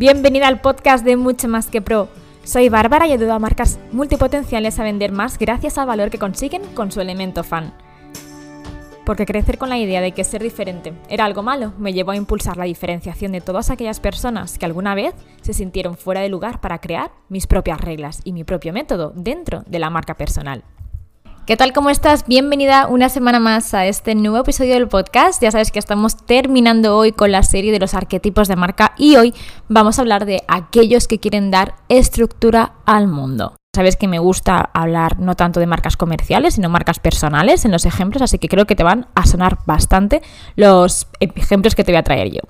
Bienvenida al podcast de Mucho Más que Pro. Soy Bárbara y ayudo a marcas multipotenciales a vender más gracias al valor que consiguen con su elemento fan. Porque crecer con la idea de que ser diferente era algo malo me llevó a impulsar la diferenciación de todas aquellas personas que alguna vez se sintieron fuera de lugar para crear mis propias reglas y mi propio método dentro de la marca personal. ¿Qué tal? ¿Cómo estás? Bienvenida una semana más a este nuevo episodio del podcast. Ya sabes que estamos terminando hoy con la serie de los arquetipos de marca y hoy vamos a hablar de aquellos que quieren dar estructura al mundo. Sabes que me gusta hablar no tanto de marcas comerciales, sino marcas personales en los ejemplos, así que creo que te van a sonar bastante los ejemplos que te voy a traer yo.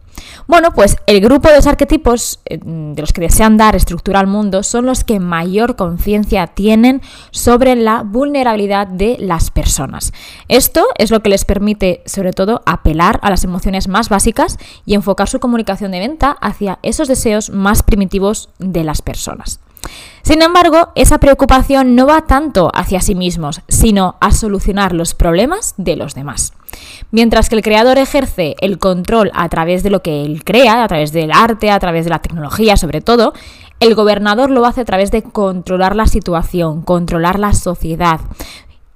Bueno, pues el grupo de los arquetipos eh, de los que desean dar estructura al mundo son los que mayor conciencia tienen sobre la vulnerabilidad de las personas. Esto es lo que les permite, sobre todo, apelar a las emociones más básicas y enfocar su comunicación de venta hacia esos deseos más primitivos de las personas. Sin embargo, esa preocupación no va tanto hacia sí mismos, sino a solucionar los problemas de los demás. Mientras que el creador ejerce el control a través de lo que él crea, a través del arte, a través de la tecnología sobre todo, el gobernador lo hace a través de controlar la situación, controlar la sociedad,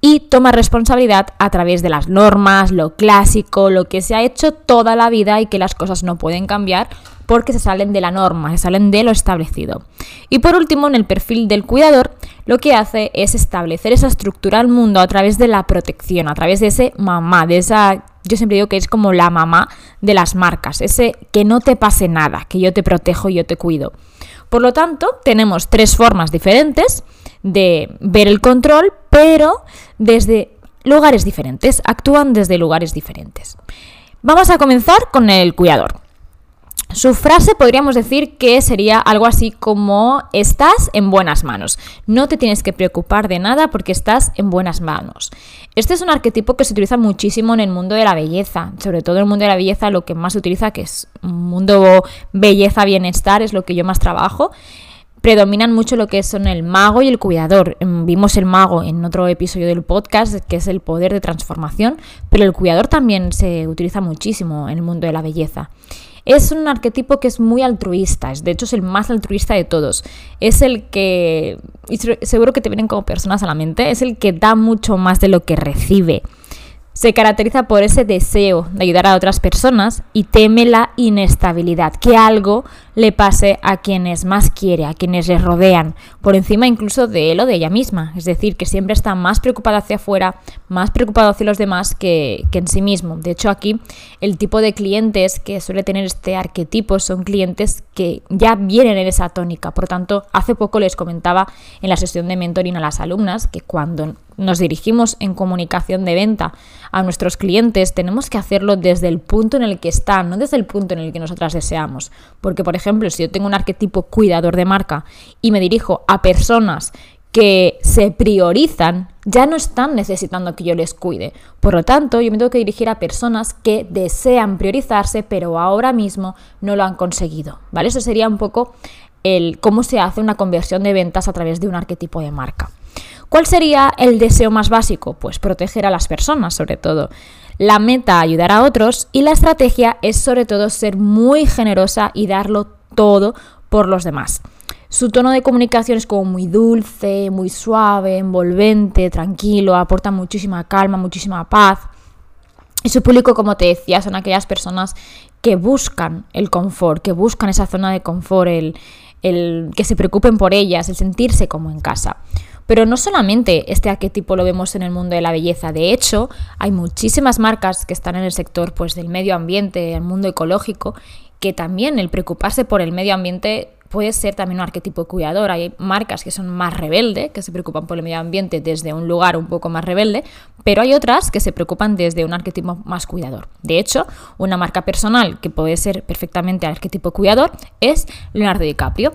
y toma responsabilidad a través de las normas, lo clásico, lo que se ha hecho toda la vida y que las cosas no pueden cambiar porque se salen de la norma, se salen de lo establecido. Y por último, en el perfil del cuidador, lo que hace es establecer esa estructura al mundo a través de la protección, a través de ese mamá, de esa, yo siempre digo que es como la mamá de las marcas, ese que no te pase nada, que yo te protejo yo te cuido. Por lo tanto, tenemos tres formas diferentes de ver el control, pero desde lugares diferentes, actúan desde lugares diferentes. Vamos a comenzar con el cuidador. Su frase podríamos decir que sería algo así como estás en buenas manos. No te tienes que preocupar de nada porque estás en buenas manos. Este es un arquetipo que se utiliza muchísimo en el mundo de la belleza, sobre todo en el mundo de la belleza lo que más se utiliza, que es un mundo belleza, bienestar, es lo que yo más trabajo predominan mucho lo que son el mago y el cuidador. Em, vimos el mago en otro episodio del podcast, que es el poder de transformación, pero el cuidador también se utiliza muchísimo en el mundo de la belleza. Es un arquetipo que es muy altruista, de hecho es el más altruista de todos. Es el que, seguro que te vienen como personas a la mente, es el que da mucho más de lo que recibe. Se caracteriza por ese deseo de ayudar a otras personas y teme la inestabilidad, que algo le pase a quienes más quiere, a quienes le rodean, por encima incluso de él o de ella misma. Es decir, que siempre está más preocupado hacia afuera, más preocupado hacia los demás que, que en sí mismo. De hecho, aquí el tipo de clientes que suele tener este arquetipo son clientes que ya vienen en esa tónica. Por tanto, hace poco les comentaba en la sesión de mentoring a las alumnas que cuando nos dirigimos en comunicación de venta a nuestros clientes, tenemos que hacerlo desde el punto en el que están, no desde el punto en el que nosotras deseamos. Porque, por ejemplo, si yo tengo un arquetipo cuidador de marca y me dirijo a personas que se priorizan, ya no están necesitando que yo les cuide. Por lo tanto, yo me tengo que dirigir a personas que desean priorizarse, pero ahora mismo no lo han conseguido. ¿Vale? Eso sería un poco el cómo se hace una conversión de ventas a través de un arquetipo de marca. ¿Cuál sería el deseo más básico? Pues proteger a las personas, sobre todo. La meta, ayudar a otros. Y la estrategia es, sobre todo, ser muy generosa y darlo todo por los demás. Su tono de comunicación es como muy dulce, muy suave, envolvente, tranquilo, aporta muchísima calma, muchísima paz. Y su público, como te decía, son aquellas personas que buscan el confort, que buscan esa zona de confort, el, el que se preocupen por ellas, el sentirse como en casa. Pero no solamente este arquetipo lo vemos en el mundo de la belleza, de hecho, hay muchísimas marcas que están en el sector pues, del medio ambiente, el mundo ecológico, que también el preocuparse por el medio ambiente puede ser también un arquetipo cuidador. Hay marcas que son más rebeldes, que se preocupan por el medio ambiente desde un lugar un poco más rebelde, pero hay otras que se preocupan desde un arquetipo más cuidador. De hecho, una marca personal que puede ser perfectamente arquetipo cuidador es Leonardo DiCaprio.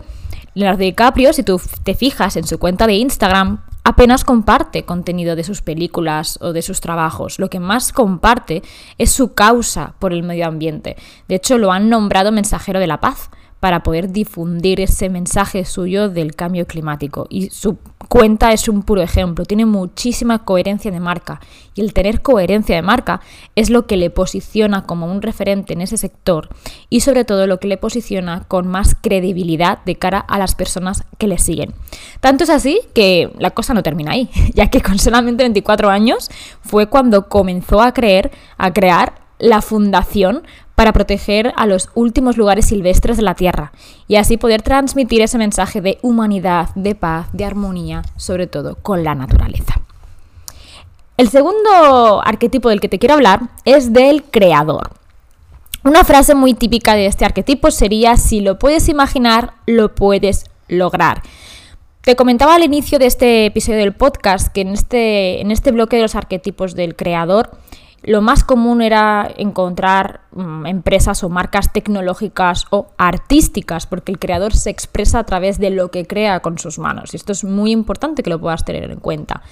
Leonardo DiCaprio, si tú te fijas en su cuenta de Instagram, apenas comparte contenido de sus películas o de sus trabajos. Lo que más comparte es su causa por el medio ambiente. De hecho, lo han nombrado mensajero de la paz para poder difundir ese mensaje suyo del cambio climático. Y su cuenta es un puro ejemplo, tiene muchísima coherencia de marca. Y el tener coherencia de marca es lo que le posiciona como un referente en ese sector y sobre todo lo que le posiciona con más credibilidad de cara a las personas que le siguen. Tanto es así que la cosa no termina ahí, ya que con solamente 24 años fue cuando comenzó a creer, a crear la fundación para proteger a los últimos lugares silvestres de la Tierra y así poder transmitir ese mensaje de humanidad, de paz, de armonía, sobre todo con la naturaleza. El segundo arquetipo del que te quiero hablar es del creador. Una frase muy típica de este arquetipo sería, si lo puedes imaginar, lo puedes lograr. Te comentaba al inicio de este episodio del podcast que en este, en este bloque de los arquetipos del creador lo más común era encontrar mm, empresas o marcas tecnológicas o artísticas, porque el creador se expresa a través de lo que crea con sus manos. Y esto es muy importante que lo puedas tener en cuenta.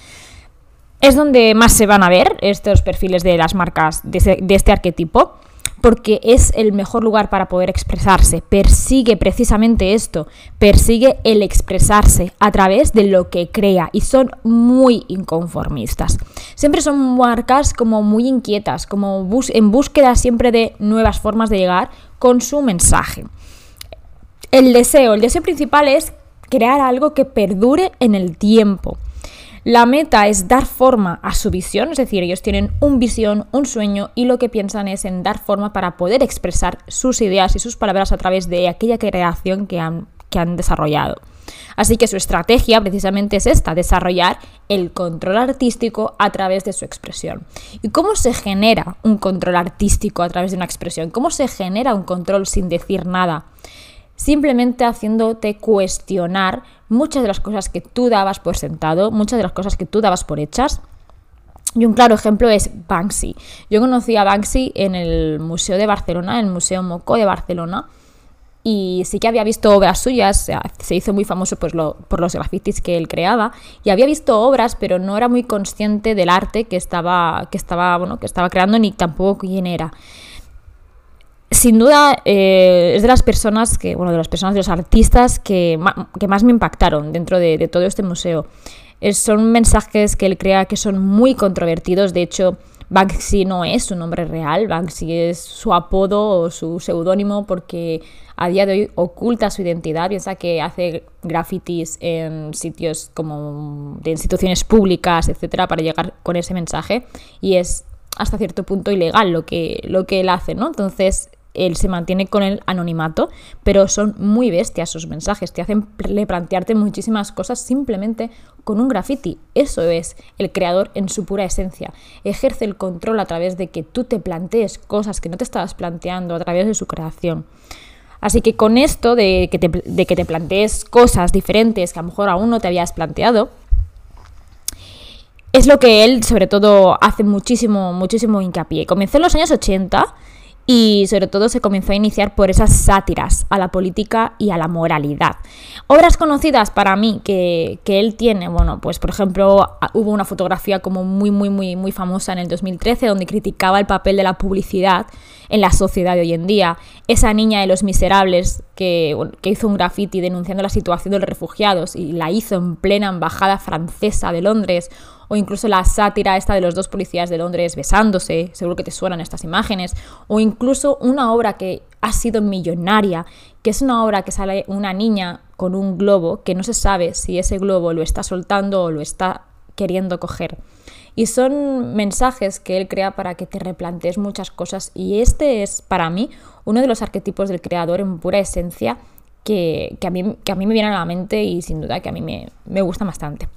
Es donde más se van a ver estos perfiles de las marcas de este arquetipo porque es el mejor lugar para poder expresarse. Persigue precisamente esto, persigue el expresarse a través de lo que crea y son muy inconformistas. Siempre son marcas como muy inquietas, como en búsqueda siempre de nuevas formas de llegar con su mensaje. El deseo, el deseo principal es crear algo que perdure en el tiempo. La meta es dar forma a su visión, es decir, ellos tienen un visión, un sueño y lo que piensan es en dar forma para poder expresar sus ideas y sus palabras a través de aquella creación que han, que han desarrollado. Así que su estrategia precisamente es esta, desarrollar el control artístico a través de su expresión. ¿Y cómo se genera un control artístico a través de una expresión? ¿Cómo se genera un control sin decir nada? simplemente haciéndote cuestionar muchas de las cosas que tú dabas por sentado, muchas de las cosas que tú dabas por hechas. Y un claro ejemplo es Banksy. Yo conocí a Banksy en el Museo de Barcelona, en el Museo Moco de Barcelona, y sí que había visto obras suyas, se hizo muy famoso pues, por los grafitis que él creaba, y había visto obras, pero no era muy consciente del arte que estaba, que estaba, bueno, que estaba creando ni tampoco quién era sin duda eh, es de las personas que, bueno, de las personas, de los artistas que, que más me impactaron dentro de, todo este museo. son mensajes que él crea que son muy controvertidos. De hecho, Banksy no es su nombre real, Banksy es su apodo o su seudónimo porque a día de hoy oculta su identidad. Piensa que hace grafitis en sitios como de instituciones públicas, etcétera, para llegar con ese mensaje y es hasta cierto punto ilegal lo que, lo que él hace, ¿no? Entonces él se mantiene con el anonimato, pero son muy bestias sus mensajes, te hacen plantearte muchísimas cosas simplemente con un graffiti. Eso es el creador en su pura esencia. Ejerce el control a través de que tú te plantees cosas que no te estabas planteando a través de su creación. Así que con esto de que, te, de que te plantees cosas diferentes que a lo mejor aún no te habías planteado, es lo que él sobre todo hace muchísimo, muchísimo hincapié. Comenzó en los años 80 y sobre todo se comenzó a iniciar por esas sátiras a la política y a la moralidad. Obras conocidas para mí que, él tiene, bueno, pues por ejemplo hubo una fotografía como muy, muy, muy, muy famosa en el 2013 donde criticaba el papel de la publicidad en la sociedad de hoy en día. Esa niña de los miserables que, que hizo un graffiti denunciando la situación de los refugiados y la hizo en plena embajada francesa de Londres o incluso la sátira esta de los dos policías de Londres besándose, seguro que te suenan estas imágenes, o incluso una obra que ha sido millonaria, que es una obra que sale una niña con un globo que no se sabe si ese globo lo está soltando o lo está queriendo coger. Y son mensajes que él crea para que te replantees muchas cosas y este es para mí uno de los arquetipos del creador en pura esencia que, a, mí, que a mí me viene a la mente y sin duda que a mí me, me gusta bastante.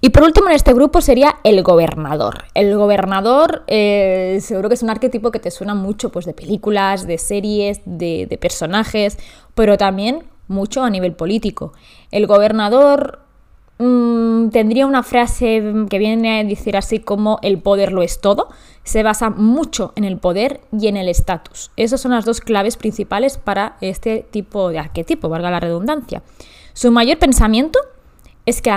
Y por último en este grupo sería el gobernador. El gobernador eh, seguro que es un arquetipo que te suena mucho pues, de películas, de series, de, personajes, pero también mucho a nivel político. El gobernador mm, tendría una frase que viene a decir así como el poder lo es todo. Se basa mucho en el poder y en el estatus. Esas son las dos claves principales para este tipo de arquetipo, valga la redundancia. Su mayor pensamiento es que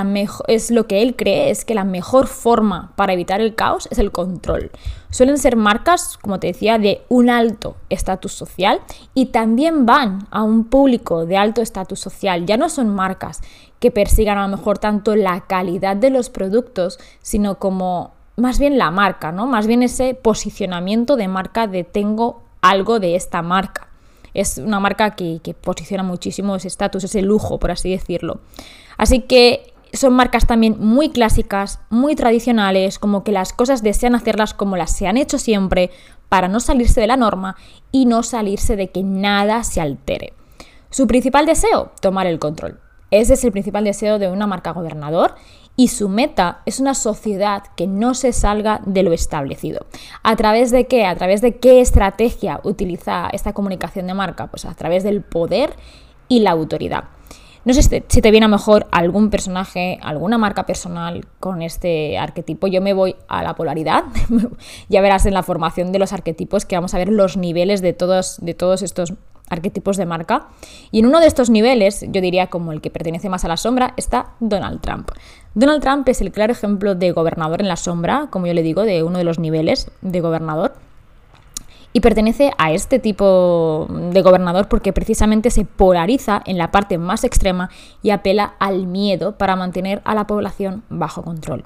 es lo que él cree es que la mejor forma para evitar el caos es el control. Suelen ser marcas, como te decía, de un alto estatus social y también van a un público de alto estatus social. Ya no son marcas que persigan a lo mejor tanto la calidad de los productos, sino como más bien la marca, ¿no? Más bien ese posicionamiento de marca de tengo algo de esta marca. Es una marca que, posiciona muchísimo ese estatus, ese lujo, por así decirlo. Así que son marcas también muy clásicas, muy tradicionales, como que las cosas desean hacerlas como las se han hecho siempre, para no salirse de la norma y no salirse de que nada se altere. Su principal deseo, tomar el control. Ese es el principal deseo de una marca gobernador y su meta es una sociedad que no se salga de lo establecido. ¿A través de qué? ¿A través de qué estrategia utiliza esta comunicación de marca? Pues a través del poder y la autoridad. No sé si te viene mejor algún personaje, alguna marca personal con este arquetipo. Yo me voy a la polaridad. ya verás en la formación de los arquetipos que vamos a ver los niveles de todos, de todos estos arquetipos de marca. Y en uno de estos niveles, yo diría como el que pertenece más a la sombra, está Donald Trump. Donald Trump es el claro ejemplo de gobernador en la sombra, como yo le digo, de uno de los niveles de gobernador y pertenece a este tipo de gobernador porque precisamente se polariza en la parte más extrema y apela al miedo para mantener a la población bajo control.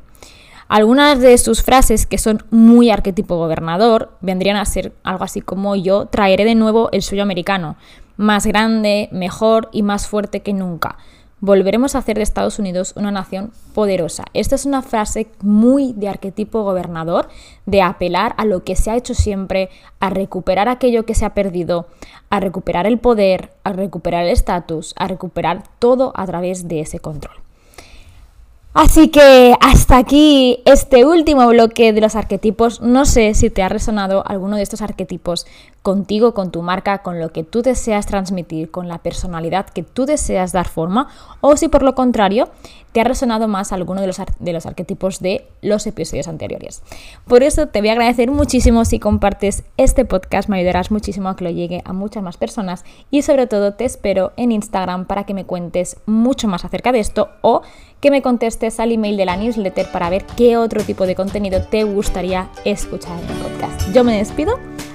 Algunas de sus frases, que son muy arquetipo gobernador, vendrían a ser algo así como yo traeré de nuevo el sueño americano, más grande, mejor y más fuerte que nunca volveremos a hacer de Estados Unidos una nación poderosa. Esta es una frase muy de arquetipo gobernador, de apelar a lo que se ha hecho siempre, a recuperar aquello que se ha perdido, a recuperar el poder, a recuperar el estatus, a recuperar todo a través de ese control. Así que hasta aquí este último bloque de los arquetipos. No sé si te ha resonado alguno de estos arquetipos contigo, con tu marca, con lo que tú deseas transmitir, con la personalidad que tú deseas dar forma, o si por lo contrario te ha resonado más alguno de los, de los arquetipos de los episodios anteriores. Por eso te voy a agradecer muchísimo si compartes este podcast, me ayudarás muchísimo a que lo llegue a muchas más personas y sobre todo te espero en Instagram para que me cuentes mucho más acerca de esto o que me contestes al email de la newsletter para ver qué otro tipo de contenido te gustaría escuchar en el podcast. Yo me despido,